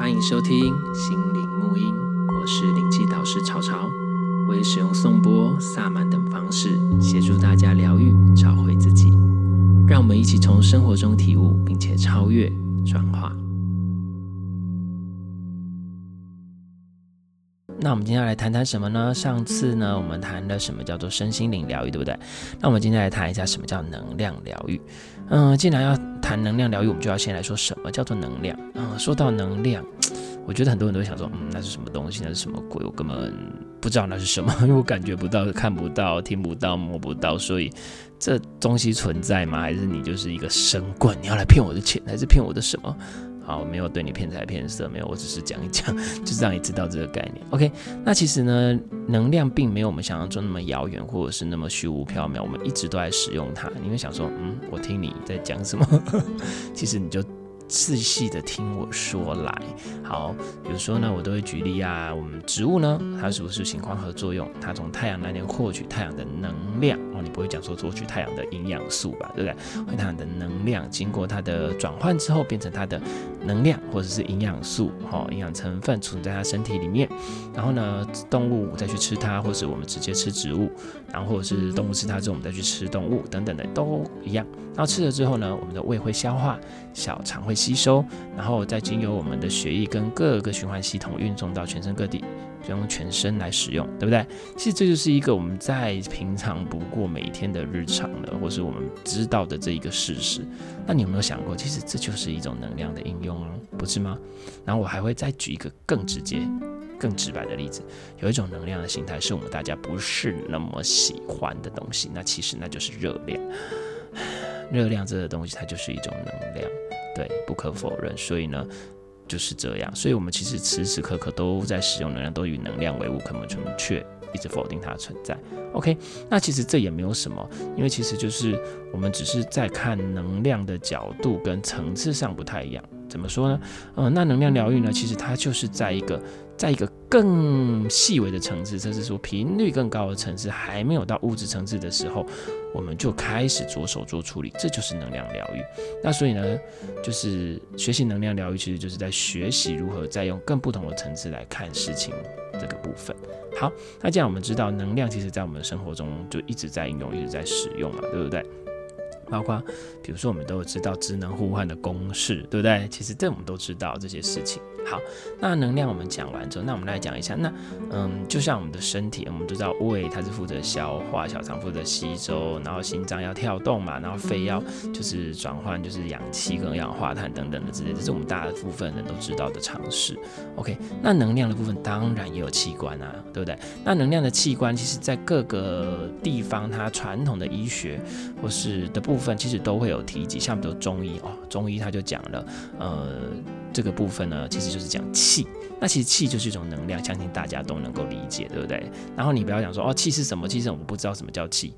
欢迎收听心灵沐音，我是灵气导师潮潮，我会使用颂钵、萨满等方式协助大家疗愈、找回自己。让我们一起从生活中体悟，并且超越、转化。那我们今天要来谈谈什么呢？上次呢，我们谈了什么叫做身心灵疗愈，对不对？那我们今天来谈一下什么叫能量疗愈。嗯，既然要谈能量疗愈，我们就要先来说什么叫做能量。嗯，说到能量，我觉得很多人都想说，嗯，那是什么东西？那是什么鬼？我根本不知道那是什么，因为我感觉不到、看不到、听不到、摸不到，所以这东西存在吗？还是你就是一个神棍？你要来骗我的钱，还是骗我的什么？好，没有对你骗财骗色，没有，我只是讲一讲，就是让你知道这个概念。OK，那其实呢，能量并没有我们想象中那么遥远，或者是那么虚无缥缈。我们一直都在使用它。你会想说，嗯，我听你在讲什么？其实你就。仔细的听我说来，好，比如说呢，我都会举例啊，我们植物呢，它是不是情况和作用？它从太阳那边获取太阳的能量你不会讲说夺取太阳的营养素吧，对不对？获取太阳的能量，经过它的转换之后，变成它的能量或者是营养素，哈，营养成分储存在它身体里面，然后呢，动物再去吃它，或者我们直接吃植物，然后或者是动物吃它之后，我们再去吃动物等等的都一样。然后吃了之后呢，我们的胃会消化，小肠会吸收，然后再经由我们的血液跟各个循环系统运送到全身各地，用全身来使用，对不对？其实这就是一个我们再平常不过每天的日常了，或是我们知道的这一个事实。那你有没有想过，其实这就是一种能量的应用哦，不是吗？然后我还会再举一个更直接、更直白的例子，有一种能量的形态是我们大家不是那么喜欢的东西，那其实那就是热量。热量这个东西，它就是一种能量，对，不可否认。所以呢，就是这样。所以我们其实时时刻刻都在使用能量，都与能量为伍，可能却一直否定它的存在。OK，那其实这也没有什么，因为其实就是我们只是在看能量的角度跟层次上不太一样。怎么说呢？嗯、呃，那能量疗愈呢，其实它就是在一个。在一个更细微的层次，这是说频率更高的层次，还没有到物质层次的时候，我们就开始着手做处理，这就是能量疗愈。那所以呢，就是学习能量疗愈，其实就是在学习如何再用更不同的层次来看事情这个部分。好，那既然我们知道能量，其实在我们的生活中就一直在应用，一直在使用嘛，对不对？包括比如说，我们都知道职能互换的公式，对不对？其实这我们都知道这些事情。好，那能量我们讲完之后，那我们来讲一下，那嗯，就像我们的身体，我们都知道胃它是负责消化，小肠负责吸收，然后心脏要跳动嘛，然后肺要就是转换就是氧气跟二氧化碳等等的之类，这是我们大部分人都知道的常识。OK，那能量的部分当然也有器官啊，对不对？那能量的器官其实在各个地方，它传统的医学或是的部分其实都会有提及，像比如中医哦，中医他就讲了，呃。这个部分呢，其实就是讲气。那其实气就是一种能量，相信大家都能够理解，对不对？然后你不要讲说哦，气是什么？其实我们？不知道什么叫气。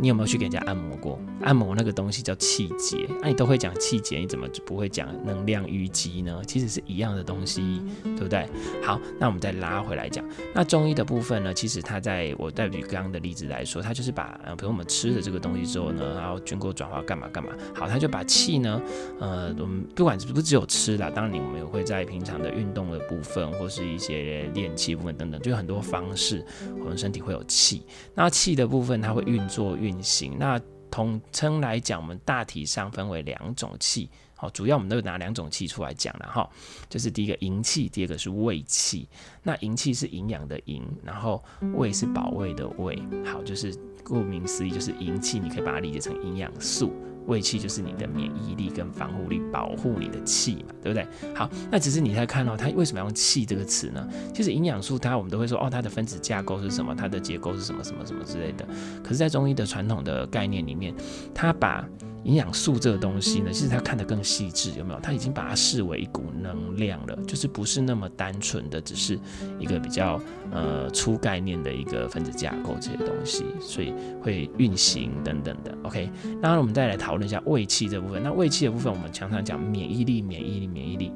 你有没有去给人家按摩过？按摩那个东西叫气节，那、啊、你都会讲气节，你怎么就不会讲能量淤积呢？其实是一样的东西，对不对？好，那我们再拉回来讲，那中医的部分呢，其实它在我代举刚刚的例子来说，它就是把，比如我们吃了这个东西之后呢，然后经过转化干嘛干嘛，好，它就把气呢，呃，我们不管是不是只有吃啦，当然我们也会在平常的运动的部分或是一些练气部分等等，就有很多方式，我们身体会有气。那气的部分它会运作。运行，那统称来讲，我们大体上分为两种气，好，主要我们都拿两种气出来讲了哈，就是第一个营气，第二个是胃气。那营气是营养的营，然后胃是保卫的胃，好，就是顾名思义，就是营气，你可以把它理解成营养素。胃气就是你的免疫力跟防护力，保护你的气嘛，对不对？好，那只是你在看到它为什么要用气这个词呢？其实营养素它我们都会说哦，它的分子架构是什么，它的结构是什么什么什么之类的。可是，在中医的传统的概念里面，它把营养素这个东西呢，其实它看得更细致，有没有？它已经把它视为一股能量了，就是不是那么单纯的，只是一个比较呃粗概念的一个分子架构这些东西，所以会运行等等的。OK，那我们再来讨论一下胃气这部分。那胃气的部分，我们常常讲免疫力，免疫力，免疫力。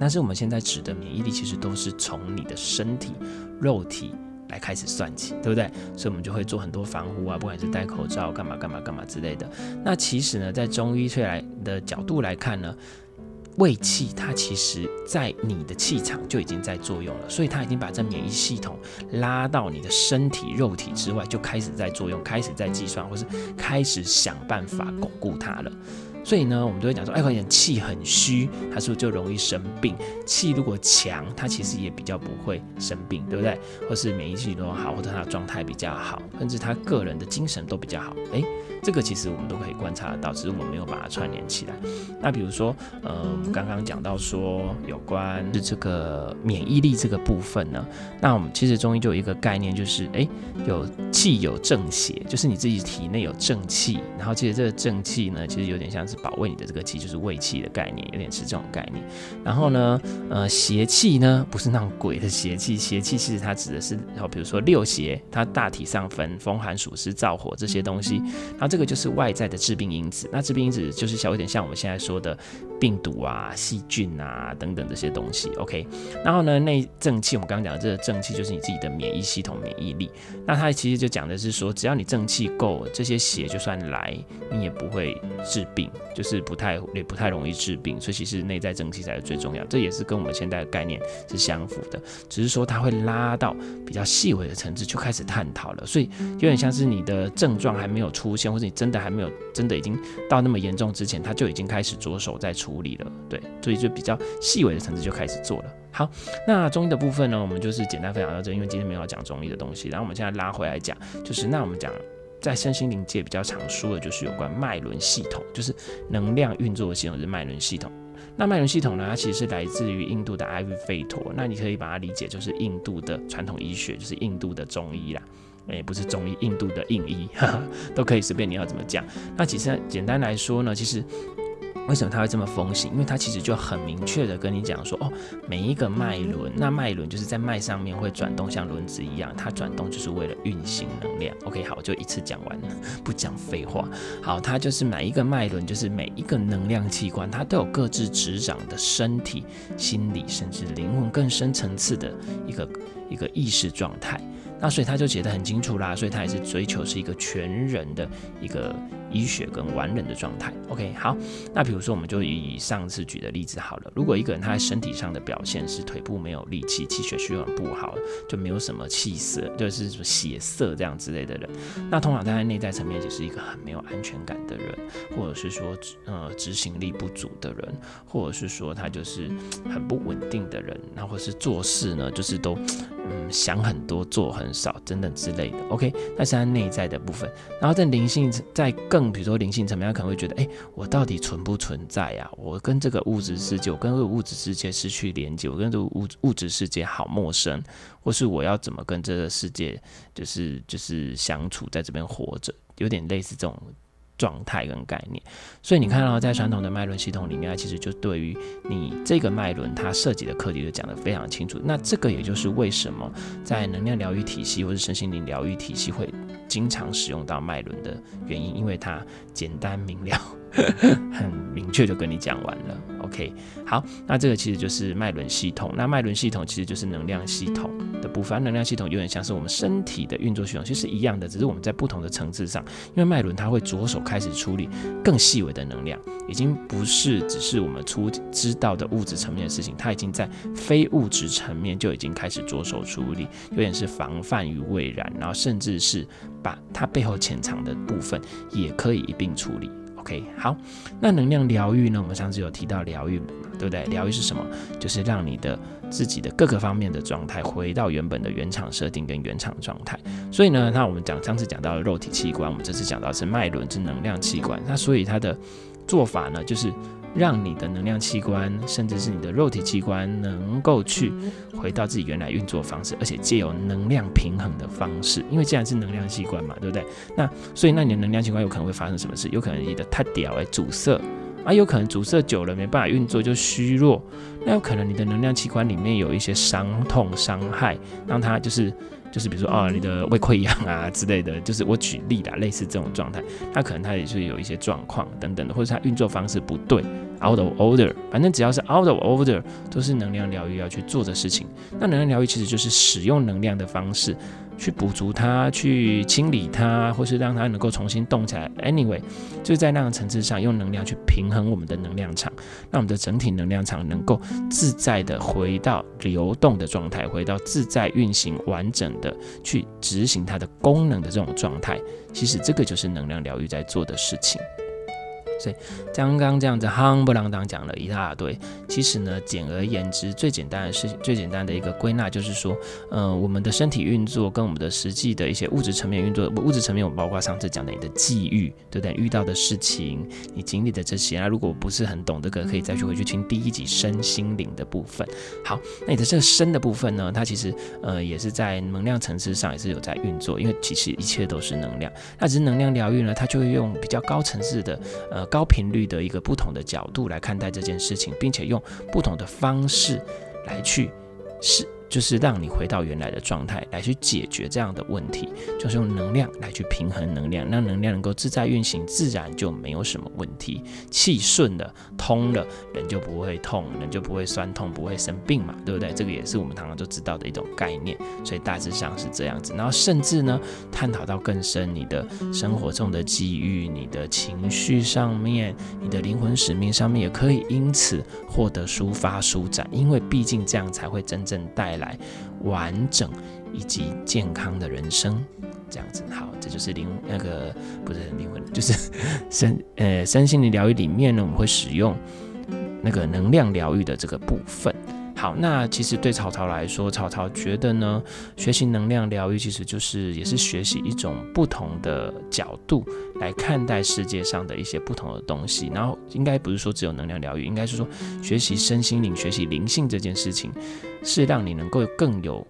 但是我们现在指的免疫力，其实都是从你的身体、肉体。来开始算起，对不对？所以我们就会做很多防护啊，不管是戴口罩、干嘛干嘛干嘛之类的。那其实呢，在中医出来的角度来看呢，胃气它其实在你的气场就已经在作用了，所以它已经把这免疫系统拉到你的身体肉体之外，就开始在作用，开始在计算，或是开始想办法巩固它了。所以呢，我们都会讲说，哎，有点气很虚，他是不是就容易生病？气如果强，他其实也比较不会生病，对不对？或是免疫系统好，或者他的状态比较好，甚至他个人的精神都比较好。哎，这个其实我们都可以观察得到，只是我们没有把它串联起来。那比如说，呃，我们刚刚讲到说有关是这个免疫力这个部分呢，那我们其实中医就有一个概念，就是哎，有气有正邪，就是你自己体内有正气，然后其实这个正气呢，其实有点像是。保卫你的这个气就是胃气的概念，有点是这种概念。然后呢，呃，邪气呢，不是那种鬼的邪气，邪气其实它指的是，然后比如说六邪，它大体上分风寒暑湿燥火这些东西。然后这个就是外在的致病因子。那致病因子就是小一点像我们现在说的病毒啊、细菌啊等等这些东西。OK。然后呢，内正气，我们刚刚讲的这个正气就是你自己的免疫系统免疫力。那它其实就讲的是说，只要你正气够，这些邪就算来，你也不会治病。就是不太也不太容易治病，所以其实内在正气才是最重要。这也是跟我们现在的概念是相符的，只是说它会拉到比较细微的层次就开始探讨了。所以有点像是你的症状还没有出现，或者你真的还没有真的已经到那么严重之前，它就已经开始着手在处理了。对，所以就比较细微的层次就开始做了。好，那中医的部分呢，我们就是简单分享到这，因为今天没有讲中医的东西，然后我们现在拉回来讲，就是那我们讲。在身心灵界比较常说的就是有关脉轮系统，就是能量运作的系统，是脉轮系统。那脉轮系统呢，它其实是来自于印度的阿育吠陀。那你可以把它理解就是印度的传统医学，就是印度的中医啦。诶，不是中医，印度的印医，哈哈，都可以随便你要怎么讲。那其实简单来说呢，其实。为什么他会这么风行？因为他其实就很明确的跟你讲说，哦，每一个脉轮，那脉轮就是在脉上面会转动，像轮子一样，它转动就是为了运行能量。OK，好，我就一次讲完了，不讲废话。好，它就是每一个脉轮，就是每一个能量器官，它都有各自执掌的身体、心理，甚至灵魂更深层次的一个一个意识状态。那所以他就写得很清楚啦，所以他也是追求是一个全人的一个医学跟完人的状态。OK，好，那比如说我们就以上次举的例子好了，如果一个人他在身体上的表现是腿部没有力气，气血循环不好，就没有什么气色，就是血色这样之类的人，那通常他在内在层面就是一个很没有安全感的人，或者是说呃执行力不足的人，或者是说他就是很不稳定的人，那或是做事呢就是都嗯想很多做很少等等之类的，OK，那是他内在的部分。然后在灵性，在更更比如说灵性层面，他可能会觉得，哎，我到底存不存在呀？我跟这个物质世界，我跟这个物质世界失去连接，我跟这个物物质世界好陌生，或是我要怎么跟这个世界，就是就是相处，在这边活着，有点类似这种。状态跟概念，所以你看到在传统的脉轮系统里面，其实就对于你这个脉轮，它涉及的课题就讲得非常清楚。那这个也就是为什么在能量疗愈体系或者身心灵疗愈体系会经常使用到脉轮的原因，因为它简单明了。很明确就跟你讲完了，OK，好，那这个其实就是脉轮系统。那脉轮系统其实就是能量系统的部分。能量系统有点像是我们身体的运作系统，其实是一样的，只是我们在不同的层次上。因为脉轮它会着手开始处理更细微的能量，已经不是只是我们初知道的物质层面的事情，它已经在非物质层面就已经开始着手处理，有点是防范于未然，然后甚至是把它背后潜藏的部分也可以一并处理。OK，好，那能量疗愈呢？我们上次有提到疗愈嘛，对不对？疗愈是什么？就是让你的自己的各个方面的状态回到原本的原厂设定跟原厂状态。所以呢，那我们讲上次讲到的肉体器官，我们这次讲到是脉轮，是能量器官。那所以它的做法呢，就是。让你的能量器官，甚至是你的肉体器官，能够去回到自己原来运作方式，而且借由能量平衡的方式。因为既然是能量器官嘛，对不对？那所以，那你的能量器官有可能会发生什么事？有可能你的太屌哎阻塞啊，有可能阻塞久了没办法运作就虚弱。那有可能你的能量器官里面有一些伤痛伤害，让它就是。就是比如说啊，你的胃溃疡啊之类的，就是我举例啦，类似这种状态，它可能它也是有一些状况等等的，或者它运作方式不对 out of order，反正只要是 out of order，都是能量疗愈要去做的事情。那能量疗愈其实就是使用能量的方式。去补足它，去清理它，或是让它能够重新动起来。Anyway，就是在那个层次上，用能量去平衡我们的能量场，让我们的整体能量场能够自在的回到流动的状态，回到自在运行、完整的去执行它的功能的这种状态。其实这个就是能量疗愈在做的事情。所以刚刚这样子夯不啷当讲了一大堆，其实呢，简而言之，最简单的事情，最简单的一个归纳就是说，呃，我们的身体运作跟我们的实际的一些物质层面运作，物质层面我们包括上次讲的你的际遇，对不对？遇到的事情，你经历的这些，那如果不是很懂这个，可以再去回去听第一集身心灵的部分。好，那你的这个身的部分呢，它其实呃也是在能量层次上也是有在运作，因为其实一切都是能量。那只是能量疗愈呢，它就会用比较高层次的呃。高频率的一个不同的角度来看待这件事情，并且用不同的方式来去试。就是让你回到原来的状态，来去解决这样的问题，就是用能量来去平衡能量，让能量能够自在运行，自然就没有什么问题。气顺了，通了，人就不会痛，人就不会酸痛，不会生病嘛，对不对？这个也是我们常常都知道的一种概念。所以大致上是这样子。然后甚至呢，探讨到更深，你的生活中的机遇，你的情绪上面，你的灵魂使命上面，也可以因此获得抒发舒展，因为毕竟这样才会真正带来完整以及健康的人生，这样子好，这就是灵那个不是灵魂，就是 身呃身心灵疗愈里面呢，我们会使用那个能量疗愈的这个部分。好，那其实对曹操来说，曹操觉得呢，学习能量疗愈其实就是也是学习一种不同的角度来看待世界上的一些不同的东西。然后应该不是说只有能量疗愈，应该是说学习身心灵、学习灵性这件事情，是让你能够更有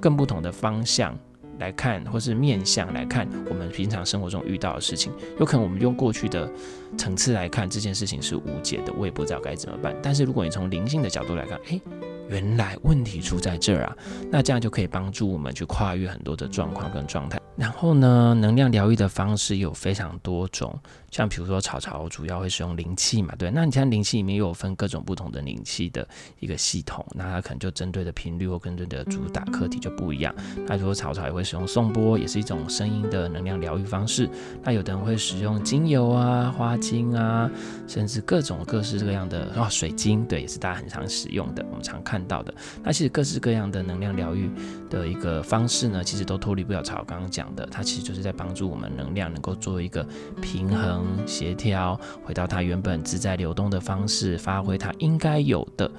更不同的方向来看，或是面向来看我们平常生活中遇到的事情。有可能我们用过去的层次来看这件事情是无解的，我也不知道该怎么办。但是如果你从灵性的角度来看，诶。原来问题出在这儿啊，那这样就可以帮助我们去跨越很多的状况跟状态。然后呢，能量疗愈的方式有非常多种。像比如说草草主要会使用灵气嘛，对，那你像灵气里面又有分各种不同的灵气的一个系统，那它可能就针对的频率或针对的主打课题就不一样。那如果草草也会使用颂钵，也是一种声音的能量疗愈方式。那有的人会使用精油啊、花精啊，甚至各种各式各样的哦，水晶，对，也是大家很常使用的，我们常看到的。那其实各式各样的能量疗愈的一个方式呢，其实都脱离不了草刚刚讲的，它其实就是在帮助我们能量能够做一个平衡衡。协调，回到它原本自在流动的方式，发挥它应该有的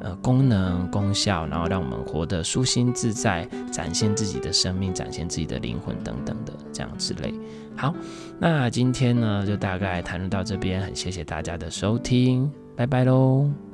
呃功能功效，然后让我们活得舒心自在，展现自己的生命，展现自己的灵魂等等的这样之类。好，那今天呢就大概谈论到这边，很谢谢大家的收听，拜拜喽。